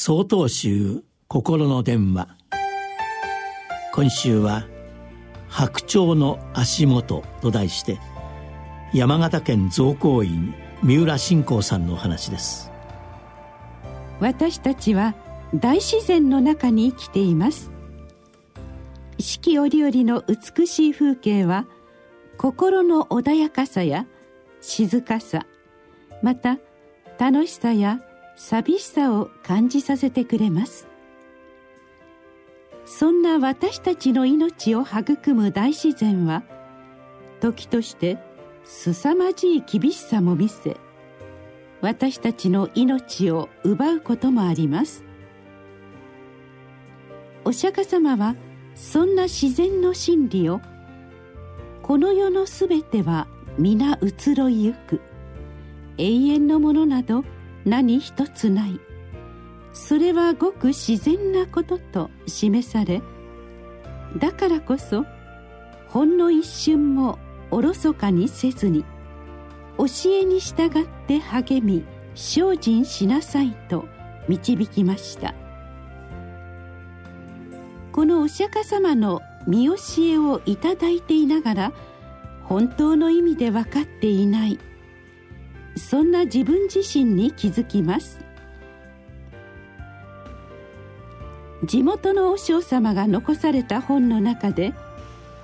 総統集心の電話。今週は「白鳥の足元」と題して山形県造光院三浦信仰さんのお話です。私たちは大自然の中に生きています。四季折々の美しい風景は心の穏やかさや静かさまた楽しさや寂しさを感じさせてくれます。そんな私たちの命を育む大自然は時として凄まじい厳しさも見せ私たちの命を奪うこともあります。お釈迦様はそんな自然の真理をこの世のすべては皆移ろいゆく永遠のものなど何一つない。それはごく自然なことと示されだからこそほんの一瞬もおろそかにせずに教えに従って励み精進しなさいと導きました。このお釈迦様の見教えをいただいていながら本当の意味で分かっていないそんな自分自身に気づきます。地元の和尚様が残された本の中で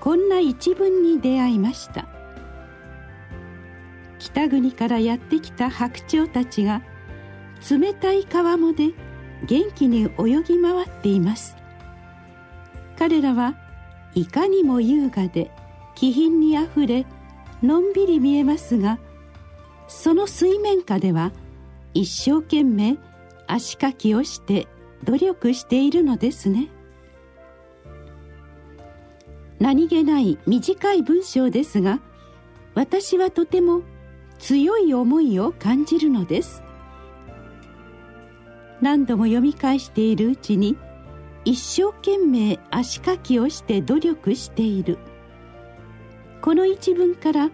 こんな一文に出会いました。北国からやってきた白鳥たちが冷たい川面で元気に泳ぎ回っています。彼らはいかにも優雅で気品にあふれのんびり見えますがその水面下では一生懸命足かきをして努力しているのですね。何気ない短い文章ですが私はとても強い思いを感じるのです。何度も読み返しているうちに一生懸命足かきをして努力している。この一文から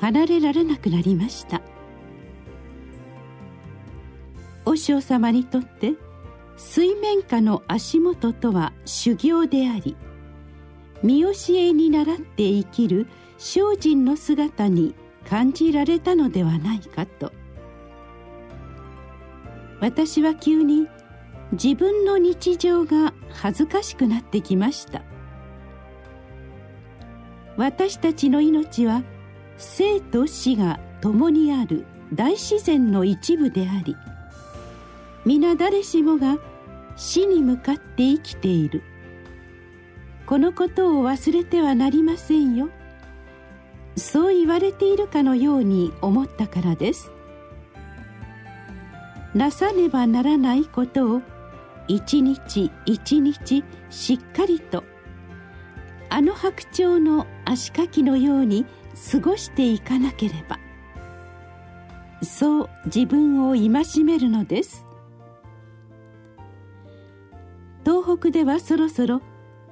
離れられなくなりました。和尚様にとって水面下の足元とは修行であり見教えに倣って生きる精進の姿に感じられたのではないかと。私は急に自分の日常が恥ずかしくなってきました。私たちの命は生と死が共にある大自然の一部であり皆誰しもが死に向かって生きている。このことを忘れてはなりませんよ。そう言われているかのように思ったからです。なさねばならないことを一日一日しっかりとあの白鳥の足かきのように過ごしていかなければ。そう自分を戒めるのです。東北ではそろそろ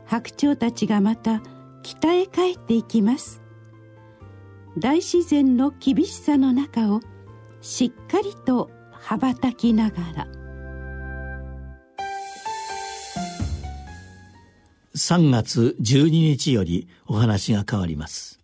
白鳥たちがまた北へ帰っていきます。大自然の厳しさの中をしっかりと羽ばたきながら。3月12日よりお話が変わります。